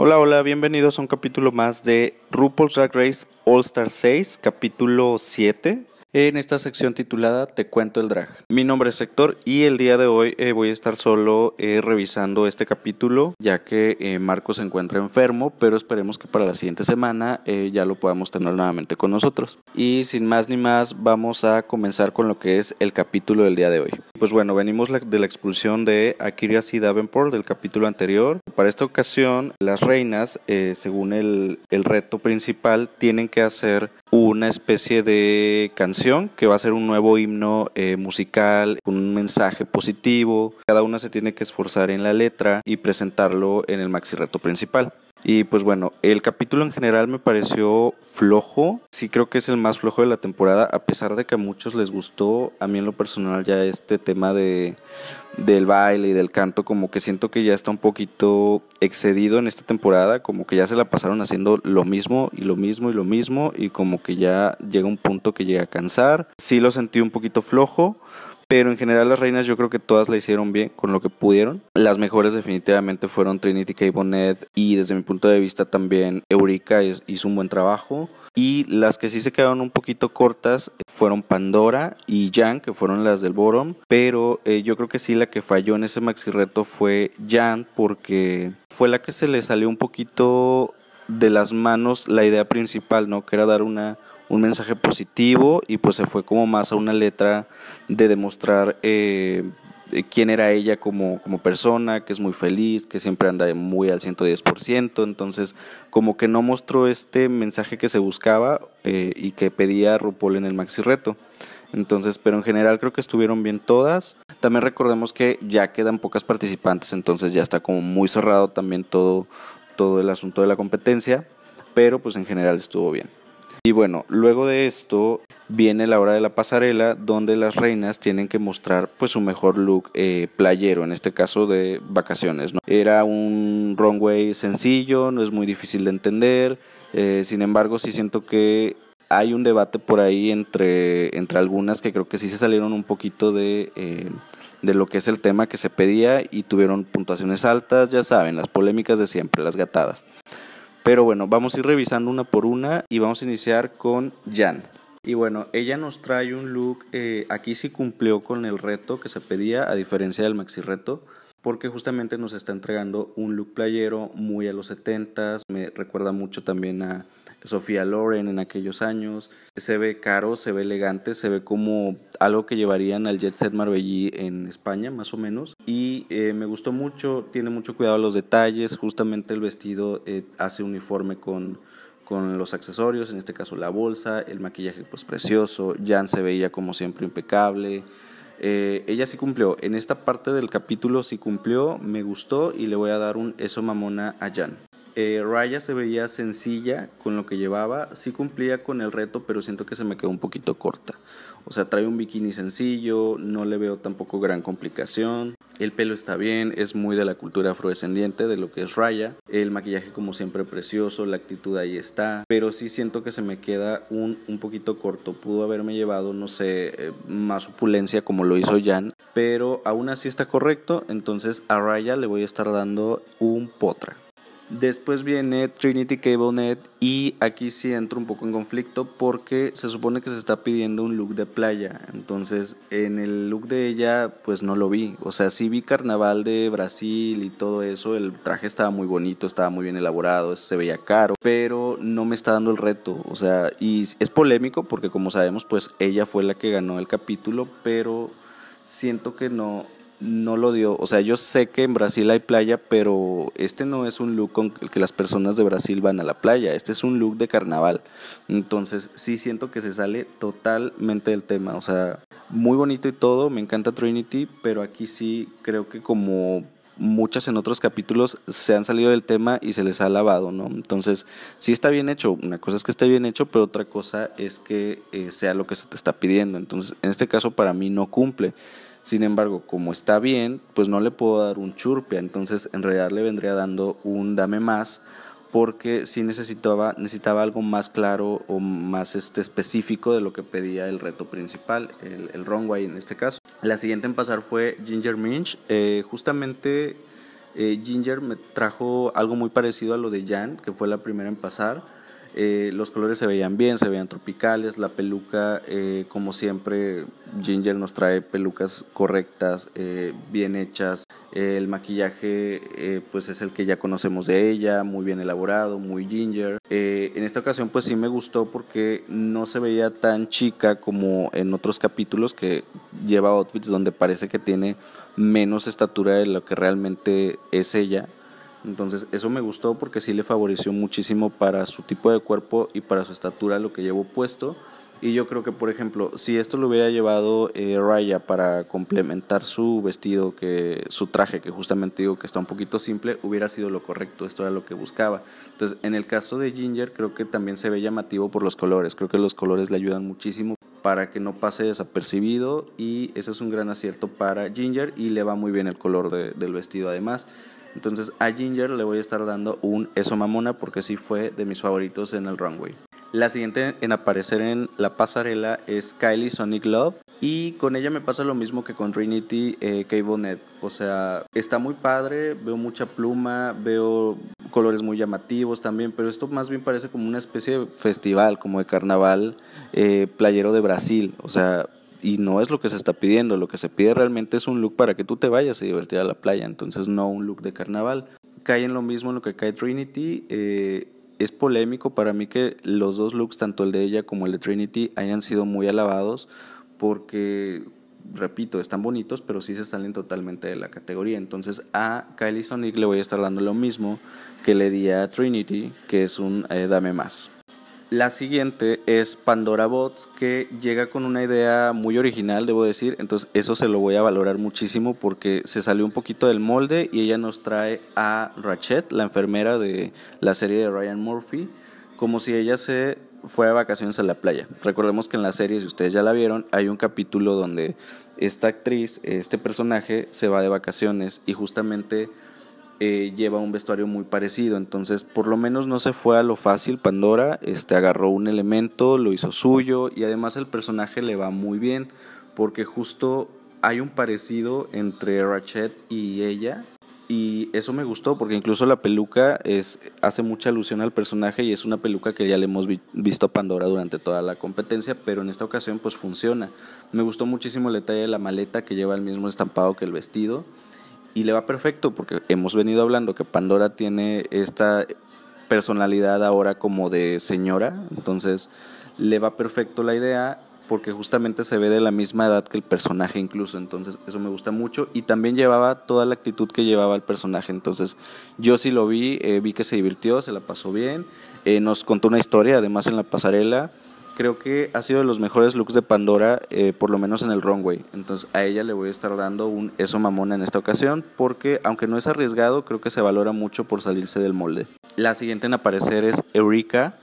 Hola, hola, bienvenidos a un capítulo más de RuPaul's Drag Race All Star 6, capítulo 7 en esta sección titulada Te cuento el drag. Mi nombre es Héctor y el día de hoy eh, voy a estar solo eh, revisando este capítulo ya que eh, Marco se encuentra enfermo, pero esperemos que para la siguiente semana ya lo podamos tener nuevamente con nosotros. Y sin más ni más vamos a comenzar con lo que es el capítulo del día de hoy. Pues bueno, venimos de la expulsión de Akira C. Davenport del capítulo anterior. Para esta ocasión, las reinas, según el, el reto principal, tienen que hacer una especie de canción que va a ser un nuevo himno eh, musical con un mensaje positivo. Cada una se tiene que esforzar en la letra y presentarlo en el maxi reto principal. Y pues bueno, el capítulo en general me pareció flojo. Sí creo que es el más flojo de la temporada, a pesar de que a muchos les gustó. A mí en lo personal ya este tema de del baile y del canto como que siento que ya está un poquito excedido en esta temporada, como que ya se la pasaron haciendo lo mismo y lo mismo y lo mismo y como que ya llega un punto que llega a cansar. Sí lo sentí un poquito flojo, pero en general las reinas yo creo que todas la hicieron bien con lo que pudieron. Las mejores definitivamente fueron Trinity K. Bonnet y desde mi punto de vista también Eureka hizo un buen trabajo. Y las que sí se quedaron un poquito cortas fueron Pandora y Jan, que fueron las del Borom. Pero eh, yo creo que sí la que falló en ese maxi reto fue Jan, porque fue la que se le salió un poquito de las manos la idea principal, ¿no? Que era dar una un mensaje positivo y pues se fue como más a una letra de demostrar eh, quién era ella como, como persona, que es muy feliz, que siempre anda muy al 110%, entonces como que no mostró este mensaje que se buscaba eh, y que pedía RuPaul en el maxi reto. Entonces, pero en general creo que estuvieron bien todas. También recordemos que ya quedan pocas participantes, entonces ya está como muy cerrado también todo, todo el asunto de la competencia, pero pues en general estuvo bien. Y bueno, luego de esto viene la hora de la pasarela donde las reinas tienen que mostrar pues su mejor look eh, playero, en este caso de vacaciones. ¿no? Era un runway sencillo, no es muy difícil de entender, eh, sin embargo sí siento que hay un debate por ahí entre, entre algunas que creo que sí se salieron un poquito de... Eh, de lo que es el tema que se pedía y tuvieron puntuaciones altas, ya saben, las polémicas de siempre, las gatadas. Pero bueno, vamos a ir revisando una por una y vamos a iniciar con Jan. Y bueno, ella nos trae un look, eh, aquí sí cumplió con el reto que se pedía, a diferencia del maxi reto, porque justamente nos está entregando un look playero muy a los 70s, me recuerda mucho también a Sofía Loren en aquellos años. Se ve caro, se ve elegante, se ve como algo que llevarían al Jet Set Marbellí en España, más o menos. Y eh, me gustó mucho, tiene mucho cuidado los detalles, justamente el vestido eh, hace uniforme con, con los accesorios, en este caso la bolsa, el maquillaje pues precioso, Jan se veía como siempre impecable. Eh, ella sí cumplió, en esta parte del capítulo sí cumplió, me gustó y le voy a dar un eso mamona a Jan. Eh, Raya se veía sencilla con lo que llevaba, sí cumplía con el reto, pero siento que se me quedó un poquito corta. O sea, trae un bikini sencillo, no le veo tampoco gran complicación. El pelo está bien, es muy de la cultura afrodescendiente, de lo que es Raya. El maquillaje como siempre precioso, la actitud ahí está. Pero sí siento que se me queda un, un poquito corto. Pudo haberme llevado, no sé, eh, más opulencia como lo hizo Jan. Pero aún así está correcto, entonces a Raya le voy a estar dando un potra. Después viene Trinity CableNet y aquí sí entro un poco en conflicto porque se supone que se está pidiendo un look de playa. Entonces en el look de ella pues no lo vi. O sea, sí vi carnaval de Brasil y todo eso. El traje estaba muy bonito, estaba muy bien elaborado, se veía caro, pero no me está dando el reto. O sea, y es polémico porque como sabemos pues ella fue la que ganó el capítulo, pero siento que no, no lo dio. O sea, yo sé que en Brasil hay playa, pero este no es un look con el que las personas de Brasil van a la playa. Este es un look de carnaval. Entonces, sí siento que se sale totalmente del tema. O sea, muy bonito y todo. Me encanta Trinity, pero aquí sí creo que como muchas en otros capítulos se han salido del tema y se les ha lavado, ¿no? Entonces, sí está bien hecho, una cosa es que esté bien hecho, pero otra cosa es que eh, sea lo que se te está pidiendo. Entonces, en este caso para mí no cumple. Sin embargo, como está bien, pues no le puedo dar un churpia, entonces en realidad le vendría dando un dame más porque sí necesitaba, necesitaba algo más claro o más este, específico de lo que pedía el reto principal, el, el runway en este caso. La siguiente en pasar fue Ginger Minch. Eh, justamente Eh, Ginger me trajo algo muy parecido a lo de Jan, que fue la primera en pasar. Eh, los colores se veían bien, se veían tropicales, la peluca, eh, como siempre, Ginger nos trae pelucas correctas, eh, bien hechas, el maquillaje pues es el que ya conocemos de ella, muy bien elaborado, muy Ginger. en esta ocasión pues sí me gustó porque no se veía tan chica como en otros capítulos que lleva outfits donde parece que tiene menos estatura de lo que realmente es ella entonces eso me gustó porque sí le favoreció muchísimo para su tipo de cuerpo y para su estatura lo que llevo puesto. Y yo creo que, por ejemplo, si esto lo hubiera llevado eh, Raya para complementar su vestido, que su traje, que justamente digo que está un poquito simple, hubiera sido lo correcto. Esto era lo que buscaba. Entonces, en el caso de Ginger, creo que también se ve llamativo por los colores. Creo que los colores le ayudan muchísimo para que no pase desapercibido y eso es un gran acierto para Ginger y le va muy bien el color del vestido además. Entonces a Ginger le voy a estar dando un eso mamona porque sí fue de mis favoritos en el runway. La siguiente en aparecer en la pasarela es Kylie Sonic Love. Y con ella me pasa lo mismo que con Trinity eh, K. O sea, está muy padre, veo mucha pluma, veo colores muy llamativos también, pero esto más bien parece como una especie de festival, como de carnaval eh, playero de Brasil. O sea, y no es lo que se está pidiendo, lo que se pide realmente es un look para que tú te vayas a divertir a la playa, entonces no un look de carnaval. Cae en lo mismo en lo que cae Trinity, eh, es polémico para mí que los dos looks, tanto el de ella como el de Trinity, hayan sido muy alabados porque, repito, están bonitos, pero sí se salen totalmente de la categoría. Entonces a Kylie Sonic le voy a estar dando lo mismo que le di a Trinity, que es un eh, dame más. La siguiente es Pandora Bots, que llega con una idea muy original, debo decir. Entonces, eso se lo voy a valorar muchísimo porque se salió un poquito del molde y ella nos trae a Rachet, la enfermera de la serie de Ryan Murphy, como si ella se fuera a vacaciones a la playa. Recordemos que en la serie, si ustedes ya la vieron, hay un capítulo donde esta actriz, este personaje, se va de vacaciones y justamente eh, lleva un vestuario muy parecido, entonces por lo menos no se fue a lo fácil Pandora, este agarró un elemento, lo hizo suyo y además el personaje le va muy bien porque justo hay un parecido entre Ratchet y ella y eso me gustó porque incluso la peluca es hace mucha alusión al personaje y es una peluca que ya le hemos visto a Pandora durante toda la competencia, pero en esta ocasión pues funciona. Me gustó muchísimo el detalle de la maleta que lleva el mismo estampado que el vestido y le va perfecto porque hemos venido hablando que Pandora tiene esta personalidad ahora como de señora, entonces le va perfecto la idea porque justamente se ve de la misma edad que el personaje incluso, entonces eso me gusta mucho y también llevaba toda la actitud que llevaba el personaje, entonces yo sí lo vi, eh, vi que se divirtió, se la pasó bien, eh, nos contó una historia además en la pasarela, creo que ha sido de los mejores looks de Pandora, eh, por lo menos en el runway. Entonces a ella le voy a estar dando un eso mamona en esta ocasión, porque aunque no es arriesgado, creo que se valora mucho por salirse del molde. La siguiente en aparecer es Eureka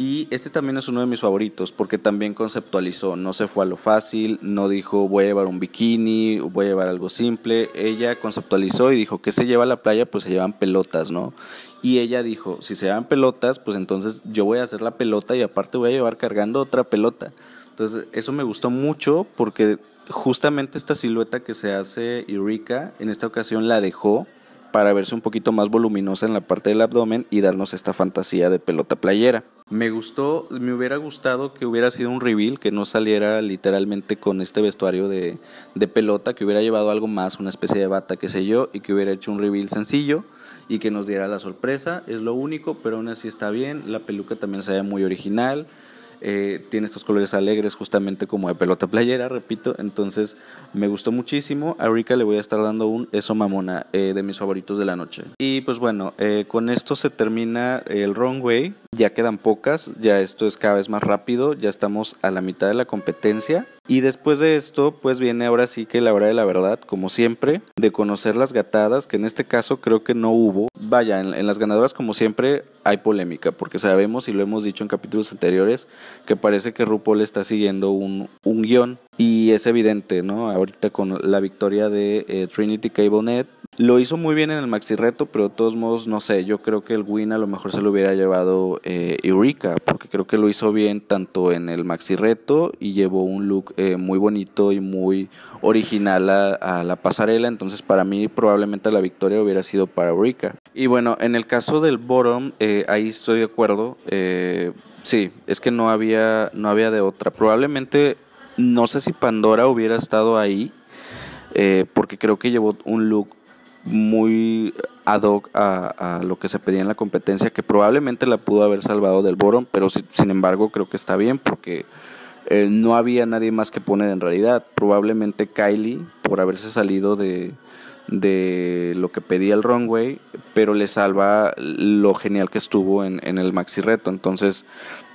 y este también es uno de mis favoritos porque también conceptualizó, no se fue a lo fácil, no dijo voy a llevar un bikini, voy a llevar algo simple. Ella conceptualizó y dijo que se lleva a la playa, pues se llevan pelotas, ¿no? Y ella dijo, si se llevan pelotas, pues entonces yo voy a hacer la pelota y aparte voy a llevar cargando otra pelota. Entonces eso me gustó mucho porque justamente esta silueta que se hace Eureka en esta ocasión la dejó para verse un poquito más voluminosa en la parte del abdomen y darnos esta fantasía de pelota playera. Me gustó, me hubiera gustado que hubiera sido un reveal, que no saliera literalmente con este vestuario de, de pelota, que hubiera llevado algo más, una especie de bata, qué sé yo, y que hubiera hecho un reveal sencillo y que nos diera la sorpresa. Es lo único, pero aún así está bien. La peluca también se ve muy original. Eh, tiene estos colores alegres justamente como de pelota playera, repito, entonces me gustó muchísimo. A Rika le voy a estar dando un eso mamona eh, de mis favoritos de la noche. Y pues bueno, eh, con esto se termina el runway, ya quedan pocas, ya esto es cada vez más rápido, ya estamos a la mitad de la competencia. Y después de esto, pues viene ahora sí que la hora de la verdad, como siempre, de conocer las gatadas, que en este caso creo que no hubo. Vaya, en, las ganadoras como siempre hay polémica, porque sabemos y lo hemos dicho en capítulos anteriores, que parece que RuPaul está siguiendo un, un guion y es evidente, ¿no? Ahorita con la victoria de eh, Trinity Cable Net. Lo hizo muy bien en el maxi reto, pero de todos modos, no sé, yo creo que el win a lo mejor se lo hubiera llevado eh, Eureka, porque creo que lo hizo bien tanto en el maxi reto y llevó un look eh, muy bonito y muy original a, la pasarela. Entonces, para mí, probablemente la victoria hubiera sido para Eureka. Y bueno, en el caso del bottom, ahí estoy de acuerdo. sí, es que no había, no había de otra. Probablemente no sé si Pandora hubiera estado ahí, eh, porque creo que llevó un look muy ad hoc a, lo que se pedía en la competencia, que probablemente la pudo haber salvado del Boron, pero sin embargo creo que está bien porque eh, no había nadie más que poner en realidad. Probablemente Kylie, por haberse salido de, de lo que pedía el runway, pero le salva lo genial que estuvo en, en el maxi reto. Entonces,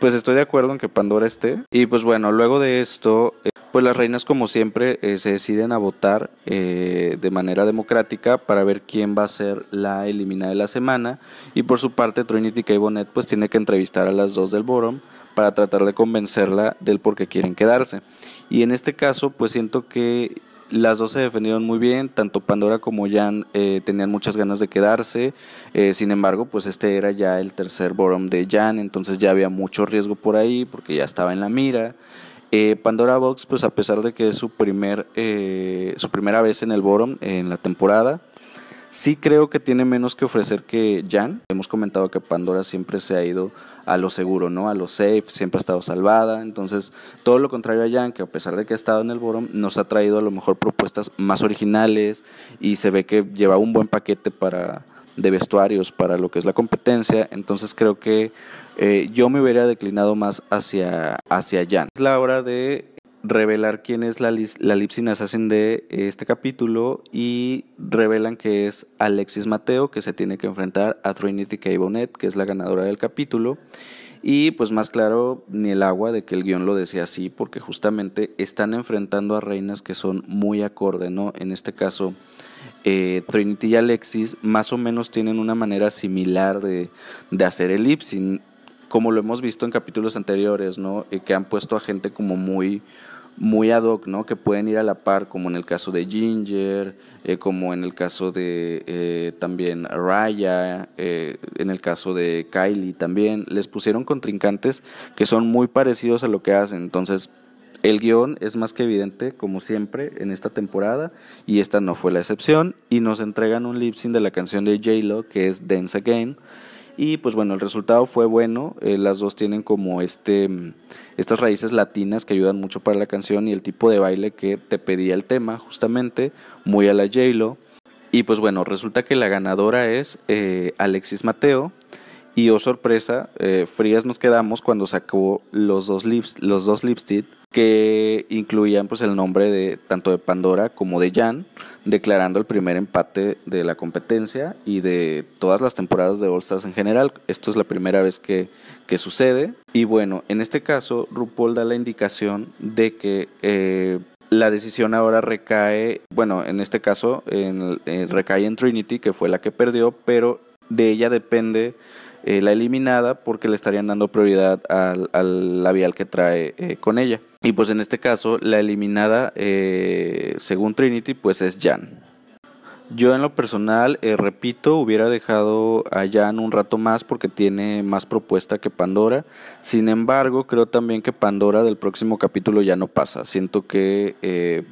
pues estoy de acuerdo en que Pandora esté. Y pues bueno, luego de esto, eh, pues las reinas como siempre eh, se deciden a votar eh, de manera democrática para ver quién va a ser la eliminada de la semana. Y por su parte, Trinity K. Bonnet pues tiene que entrevistar a las dos del Borom para tratar de convencerla del por qué quieren quedarse. Y en este caso, pues siento que las dos se defendieron muy bien, tanto Pandora como Jan eh, tenían muchas ganas de quedarse, eh, sin embargo, pues este era ya el tercer bottom de Jan, entonces ya había mucho riesgo por ahí porque ya estaba en la mira. Eh, Pandora Box, pues a pesar de que es su, primer, su primera vez en el bottom en la temporada, Sí creo que tiene menos que ofrecer que Jan. Hemos comentado que Pandora siempre se ha ido a lo seguro, ¿no? A lo safe, siempre ha estado salvada. Entonces, todo lo contrario a Jan, que a pesar de que ha estado en el bottom, nos ha traído a lo mejor propuestas más originales y se ve que lleva un buen paquete para de vestuarios para lo que es la competencia. Entonces, creo que eh, yo me hubiera declinado más hacia, hacia Jan. Es la hora de revelar quién es la, la Lipsin Assassin de este capítulo y revelan que es Alexis Mateo, que se tiene que enfrentar a Trinity K. Bonnet, que es la ganadora del capítulo. Y pues más claro, ni el agua de que el guion lo decía así, porque justamente están enfrentando a reinas que son muy acorde, ¿no? En este caso, eh, Trinity y Alexis más o menos tienen una manera similar de, de hacer el lipsing como lo hemos visto en capítulos anteriores, ¿no? Eh, que han puesto a gente como muy muy ad hoc, ¿no? Que pueden ir a la par, como en el caso de Ginger, eh, como en el caso de eh, también Raya, en el caso de Kylie también. Les pusieron contrincantes que son muy parecidos a lo que hacen. Entonces, el guion es más que evidente, como siempre, en esta temporada, y esta no fue la excepción. Y nos entregan un lip sync de la canción de J-Lo, que es Dance Again y pues bueno, el resultado fue bueno. Eh, las dos tienen como este, estas raíces latinas que ayudan mucho para la canción y el tipo de baile que te pedía el tema, justamente, muy a la J-Lo. Y pues bueno, resulta que la ganadora es eh, Alexis Mateo. Y oh sorpresa, eh, frías nos quedamos cuando sacó los dos, lips, los dos lipstick que incluían pues el nombre de tanto de Pandora como de Jan, declarando el primer empate de la competencia y de todas las temporadas de All Stars en general. Esto es la primera vez que, que sucede. Y bueno, en este caso, RuPaul da la indicación de que eh, la decisión ahora recae, bueno, en este caso en, eh, recae en Trinity, que fue la que perdió, pero de ella depende eh, la eliminada porque le estarían dando prioridad al, labial que trae eh, con ella. Y pues en este caso la eliminada, eh, según Trinity, pues es Jan. Yo en lo personal, repito, hubiera dejado a Jan un rato más porque tiene más propuesta que Pandora. Sin embargo, creo también que Pandora del próximo capítulo ya no pasa. Siento que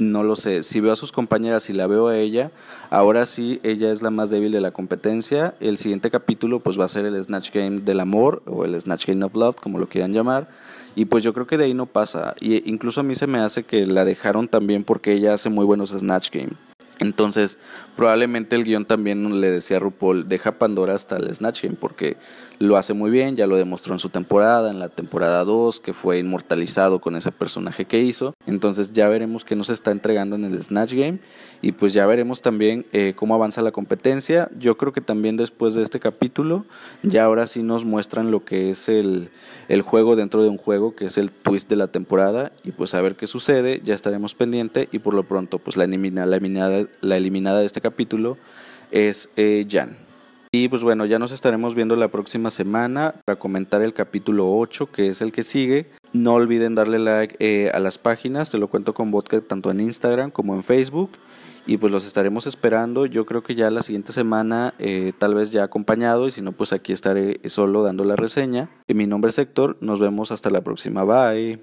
no lo sé. Si veo a sus compañeras y la veo a ella, ahora sí ella es la más débil de la competencia. El siguiente capítulo pues va a ser el Snatch Game del amor o el Snatch Game of Love, como lo quieran llamar. Y pues yo creo que de ahí no pasa. Y incluso a mí se me hace que la dejaron también porque ella hace muy buenos Snatch Game. Entonces, probablemente el guion también le decía a RuPaul, deja Pandora hasta el Snatch Game porque lo hace muy bien, ya lo demostró en su temporada, en la temporada 2, que fue inmortalizado con ese personaje que hizo. Entonces ya veremos qué nos está entregando en el Snatch Game y pues ya veremos también eh, cómo avanza la competencia. Yo creo que también después de este capítulo, ya ahora sí nos muestran lo que es el, el juego dentro de un juego, que es el twist de la temporada y pues a ver qué sucede, ya estaremos pendiente y por lo pronto pues la, elimina, la, eliminada, la eliminada de este capítulo es eh, Jan. Y pues bueno, ya nos estaremos viendo la próxima semana para comentar el capítulo 8, que es el que sigue. No olviden darle like eh, a las páginas, te lo cuento con vodka tanto en Instagram como en Facebook. Y pues los estaremos esperando, yo creo que ya la siguiente semana, eh, tal vez ya acompañado, y si no, pues aquí estaré solo dando la reseña. Y mi nombre es Héctor, nos vemos hasta la próxima, bye.